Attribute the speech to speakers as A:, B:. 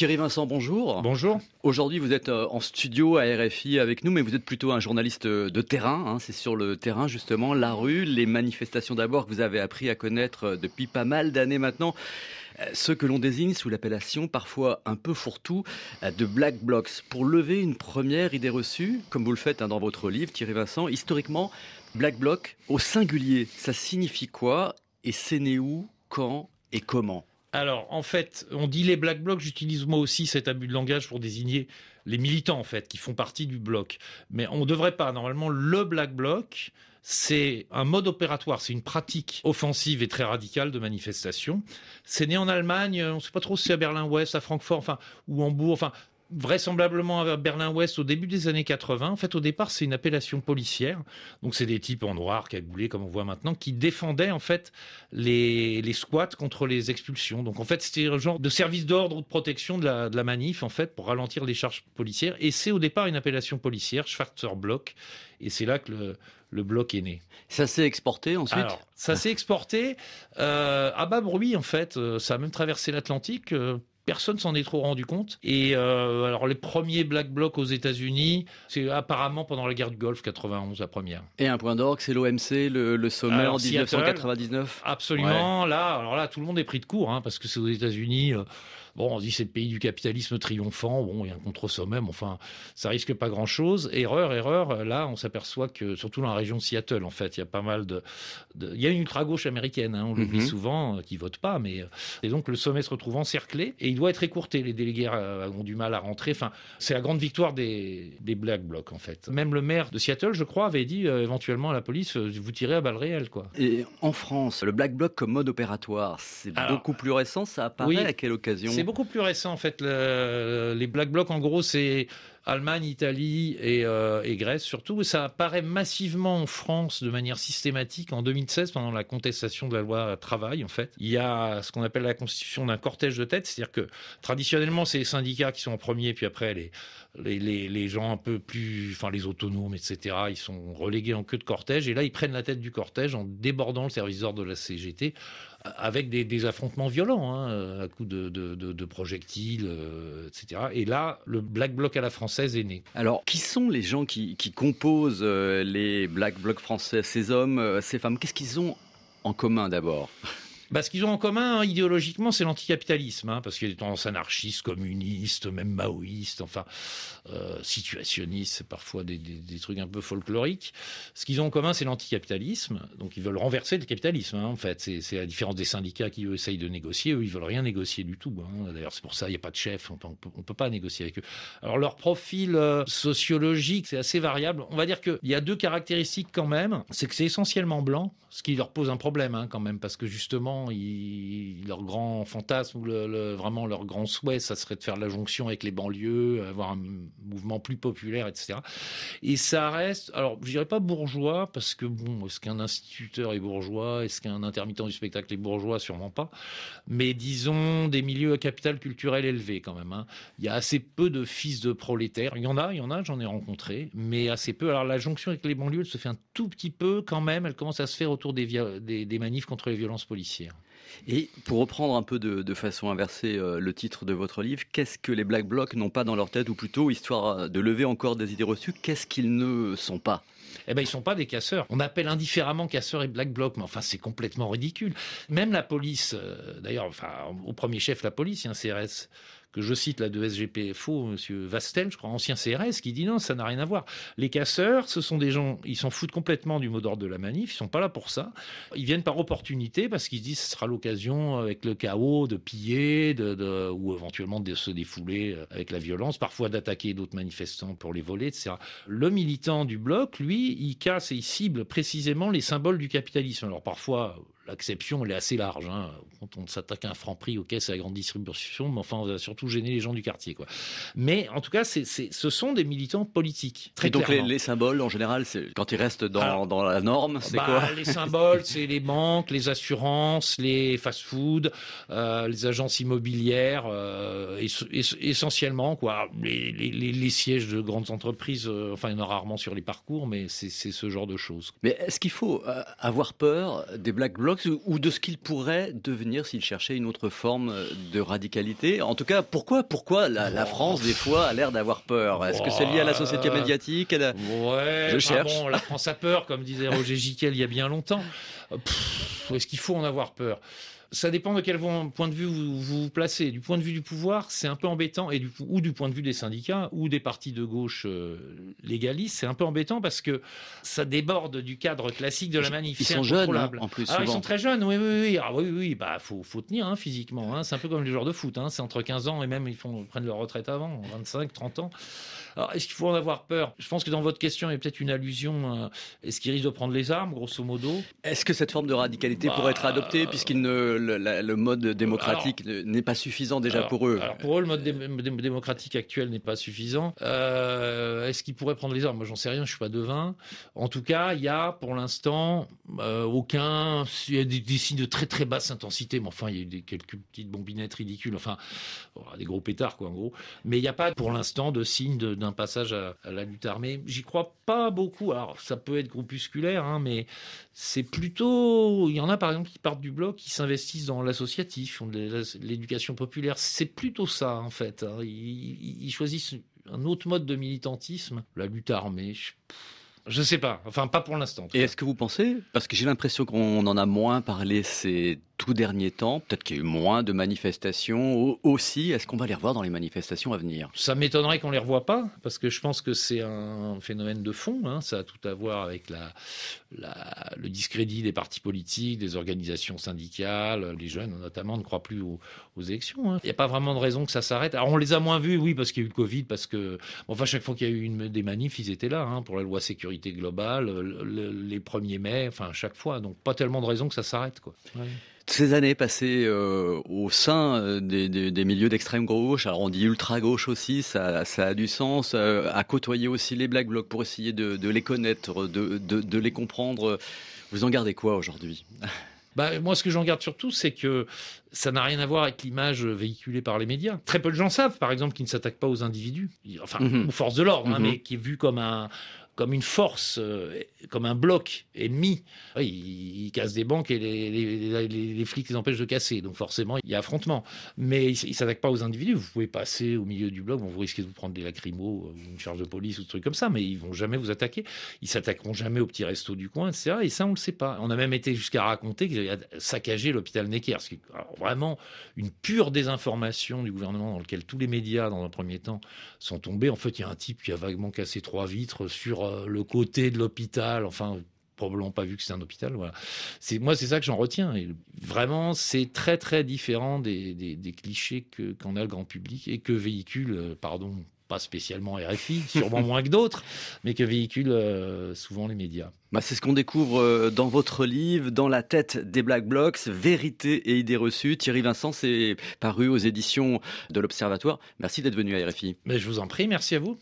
A: Thierry Vincent, bonjour.
B: Bonjour.
A: Aujourd'hui, vous êtes euh, en studio à RFI avec nous, mais vous êtes plutôt un journaliste euh, de terrain. Hein. C'est sur le terrain, justement, la rue, les manifestations d'abord que vous avez appris à connaître euh, depuis pas mal d'années maintenant. Ce que l'on désigne sous l'appellation parfois un peu fourre-tout de Black Blocs. Pour lever une première idée reçue, comme vous le faites hein, dans votre livre, Thierry Vincent, historiquement, Black Bloc au singulier, ça signifie quoi? Et c'est né où? Quand? Et comment?
B: Alors, en fait, on dit les black blocs, j'utilise moi aussi cet abus de langage pour désigner les militants, en fait, qui font partie du bloc. Mais on ne devrait pas. Normalement, le black bloc, c'est un mode opératoire, c'est une pratique offensive et très radicale de manifestation. C'est né en Allemagne, on ne sait pas trop si c'est à Berlin-Ouest, à Francfort, enfin, ou Hambourg, enfin, vraisemblablement à Berlin-Ouest au début des années 80. En fait, au départ, c'est une appellation policière. Donc, c'est des types en noir, cagoulés, comme on voit maintenant, qui défendaient, en fait, les, les squats contre les expulsions. Donc, en fait, c'était un genre de service d'ordre ou de protection de la, de la manif, en fait, pour ralentir les charges policières. Et c'est au départ une appellation policière, Schwarzer Block. Et c'est là que le, le bloc est né.
A: Ça s'est exporté ensuite?
B: Alors, Ça s'est exporté euh, à bas bruit, en fait. Euh, ça a même traversé l'Atlantique. Euh, personne s'en est trop rendu compte. Et euh, alors les premiers Black Blocs aux États-Unis, c'est apparemment pendant la guerre du Golfe 91 la première.
A: Et un point d'orgue, c'est l'OMC, le, sommet en 1999.
B: Absolument. Là, alors là, tout le monde est pris de court, hein, parce que c'est aux États-Unis. Euh, bon, on dit c'est le pays du capitalisme triomphant. Bon, il y a un contre-sommet, mais enfin, ça risque pas grand-chose. Erreur, erreur. Là, on s'aperçoit que surtout dans la région de Seattle, en fait, il y a pas mal de, il y a une ultra gauche américaine, hein, on dit mhm. souvent, euh, qui vote pas, mais et donc le sommet se retrouve encerclé et il doit être écourté. Les délégués euh, ont du mal à rentrer. Enfin, c'est la grande victoire des, des Black Blocs, en fait. Même le maire de Seattle, je crois, avait dit euh, éventuellement à la police, euh, vous tirez à balles réelles, quoi.
A: Et en France, le Black Bloc comme mode opératoire, c'est beaucoup plus récent. Ça apparaît à quelle occasion?
B: C'est beaucoup plus récent, en fait. les Black Blocs, en gros, c'est Allemagne, Italie et, et, Grèce surtout. Ça apparaît massivement en France de manière systématique en 2016 pendant la contestation de la loi travail. En fait, il y a ce qu'on appelle la constitution d'un cortège de tête, c'est-à-dire que traditionnellement, c'est les syndicats qui sont en premier, puis après les, les, les, gens un peu plus, enfin les autonomes, etc., ils sont relégués en queue de cortège, et là, ils prennent la tête du cortège en débordant le service d'ordre de la CGT, avec des, affrontements violents, hein, à coups de, de, projectiles, euh, etc. Et là, le Black Bloc à la
A: Alors, qui sont les gens qui, qui composent euh, les Black Blocs français Ces hommes, euh, ces femmes, qu'est-ce qu'ils ont en commun d'abord?
B: Bah, ce qu'ils ont en commun hein, idéologiquement, c'est l'anticapitalisme, hein, parce qu'il y a des tendances anarchistes, communistes, même maoïstes, enfin euh, situationnistes, c'est parfois des, trucs un peu folkloriques. Ce qu'ils ont en commun, c'est l'anticapitalisme. Donc ils veulent renverser le capitalisme. Hein, en fait, c'est la différence des syndicats qui essayent de négocier. Eux, ils veulent rien négocier du tout. D'ailleurs, c'est pour ça il n'y a pas de chef. On on peut pas négocier avec eux. Alors leur profil euh, sociologique, c'est assez variable. On va dire qu'il y a deux caractéristiques quand même. C'est que c'est essentiellement blanc, ce qui leur pose un problème quand même, parce que justement leur grand fantasme vraiment leur grand souhait, ça serait de faire la jonction avec les banlieues, avoir un mouvement plus populaire, etc. Et ça reste, alors je dirais pas bourgeois, parce que bon, est-ce qu'un instituteur est bourgeois? Est-ce qu'un intermittent du spectacle est bourgeois? Sûrement pas. Mais disons des milieux à capital culturel élevé quand même. Hein. Il y a assez peu de fils de prolétaires. Il y en a, il y en a, j'en ai rencontré, mais assez peu. Alors la jonction avec les banlieues, elle se fait un tout petit peu quand même. Elle commence à se faire autour des manifs contre les violences policières.
A: Et pour reprendre un peu de, façon inversée euh, le titre de votre livre, qu'est-ce que les Black Blocs n'ont pas dans leur tête, ou plutôt, histoire de lever encore des idées reçues, qu'est-ce qu'ils ne sont pas?
B: Eh ben, ils sont pas des casseurs. On appelle indifféremment casseurs et black bloc, mais enfin, c'est complètement ridicule. Même la police, euh, d'ailleurs, enfin, au premier chef, la police, il y a un CRS que je cite là de SGPFO, Monsieur Vastel, je crois, ancien CRS, qui dit non, ça n'a rien à voir. Les casseurs, ce sont des gens, ils s'en foutent complètement du mot d'ordre de la manif, ils sont pas là pour ça. Ils viennent par opportunité parce qu'ils se disent ce sera l'occasion avec le chaos de piller, de, ou éventuellement de se défouler avec la violence, parfois d'attaquer d'autres manifestants pour les voler, etc. Le militant du bloc, lui, il casse et il cible précisément les symboles du capitalisme. Alors parfois, L'exception, elle est assez large. Hein. Quand on s'attaque à un franc prix, ok, c'est la grande distribution, mais enfin, on va surtout gêner les gens du quartier. Quoi. Mais en tout cas, c'est, ce sont des militants politiques. Très
A: Et donc les, symboles, en général, c'est quand ils restent dans, dans la norme, c'est
B: bah,
A: quoi?
B: Les symboles, c'est les banques, les assurances, les fast-foods, euh, les agences immobilières, euh, essentiellement, quoi. Les, les, les, sièges de grandes entreprises, euh, enfin, il y en a rarement sur les parcours, mais c'est, ce genre de choses.
A: Mais est-ce qu'il faut euh, avoir peur des black blocs ou de ce qu'il pourrait devenir s'il cherchait une autre forme de radicalité? En tout cas, pourquoi, pourquoi la, France, des fois, a l'air d'avoir peur? Est-ce que c'est lié à la société médiatique
B: Ouais, je cherche. Bon, la France a peur, comme disait Roger Giquel il y a bien longtemps. Est-ce qu'il faut en avoir peur? Ça dépend de quel point de vue vous vous, placez. Du point de vue du pouvoir, c'est un peu embêtant, et du, ou du point de vue des syndicats ou des partis de gauche euh, légalistes, c'est un peu embêtant parce que ça déborde du cadre classique de la manif.
A: Ils sont jeunes, hein, en plus.
B: Ah, ils sont très jeunes, oui, oui, oui. Ah, oui, oui, bah, faut, faut tenir hein, physiquement. Hein. C'est un peu comme les joueurs de foot. Hein. C'est entre 15 ans et même ils font, prennent leur retraite avant, 25, 30 ans. Alors, est-ce qu'il faut en avoir peur? Je pense que dans votre question, il y a peut-être une allusion. est-ce qu'ils risquent de prendre les armes, grosso modo?
A: Est-ce que cette forme de radicalité bah, pourrait être adoptée, puisqu'il ne le, mode démocratique n'est pas suffisant déjà pour eux
B: Alors pour eux, le mode démocratique actuel n'est pas suffisant. Euh, est-ce qu'ils pourraient prendre les armes? Moi, j'en sais rien, je suis pas devin. En tout cas, il y a pour l'instant euh, aucun. Il y a des, signes de très très basse intensité, mais enfin, il y a des, quelques petites bombinettes ridicules, enfin, des gros pétards, quoi, en gros. Mais il n'y a pas pour l'instant de signes d'un passage à, la lutte armée. J'y crois pas beaucoup. Alors, ça peut être groupusculaire, hein, mais c'est plutôt. Il y en a par exemple qui partent du bloc, qui s'investissent dans l'associatif, l'éducation populaire. C'est plutôt ça en fait. Hein. Ils, choisissent un autre mode de militantisme, la lutte armée. Je... ne sais pas, enfin pas pour l'instant.
A: Et est-ce que vous pensez, parce que j'ai l'impression qu'on en a moins parlé ces tout dernier temps Peut-être qu'il y a eu moins de manifestations aussi. Est-ce qu'on va les revoir dans les manifestations à venir?
B: Ça m'étonnerait qu'on les revoie pas, parce que je pense que c'est un phénomène de fond. Hein. Ça a tout à voir avec la, le discrédit des partis politiques, des organisations syndicales. Les jeunes, notamment, ne croient plus aux, élections. Hein. Il n'y a pas vraiment de raison que ça s'arrête. Alors on les a moins vus, oui, parce qu'il y a eu le Covid, parce que enfin chaque fois qu'il y a eu une, des manifs, ils étaient là hein, pour la loi sécurité globale, les 1er mai, enfin chaque fois. Donc pas tellement de raison que ça s'arrête, quoi.
A: Ces années passées euh, au sein euh, des, milieux d'extrême gauche, alors on dit ultra gauche aussi, ça, a du sens, euh, à côtoyer aussi les Black Blocs pour essayer de, les connaître, de, les comprendre. Vous en gardez quoi aujourd'hui?
B: Bah, moi, ce que j'en garde surtout, c'est que ça n'a rien à voir avec l'image véhiculée par les médias. Très peu de gens savent, par exemple, qu'ils ne s'attaquent pas aux individus, enfin, mhm. aux forces de l'ordre, hein, mhm. mais qui est vu comme un, comme une force, euh, comme un bloc ennemi. ils, cassent des banques et les, flics les empêchent de casser. Donc forcément, il y a affrontement. Mais ils ne s'attaquent pas aux individus. Vous pouvez passer au milieu du bloc, vous risquez de vous prendre des lacrymos, ou une charge de police ou des trucs comme ça, mais ils vont jamais vous attaquer. Ils s'attaqueront jamais au petit resto du coin, etc. Et ça, on le sait pas. On a même été jusqu'à raconter qu'ils avaient saccagé l'hôpital Necker. Ce qui est vraiment une pure désinformation du gouvernement dans lequel tous les médias, dans un premier temps, sont tombés. En fait, il y a un type qui a vaguement cassé trois vitres sur euh, le côté de l'hôpital, enfin probablement pas vu que c'est un hôpital. Voilà. C'est moi, c'est ça que j'en retiens. Et vraiment, c'est très très différent des, des, clichés que qu'en a le grand public et que véhicule, euh, pardon, pas spécialement RFI, sûrement moins que d'autres, mais que véhiculent euh, souvent les médias.
A: Bah, c'est ce qu'on découvre dans votre livre, dans la tête des Black Blocs, vérité et idées reçues. Thierry Vincent, c'est paru aux éditions de l'Observatoire. Merci d'être venu à RFI.
B: Mais je vous en prie, merci à vous.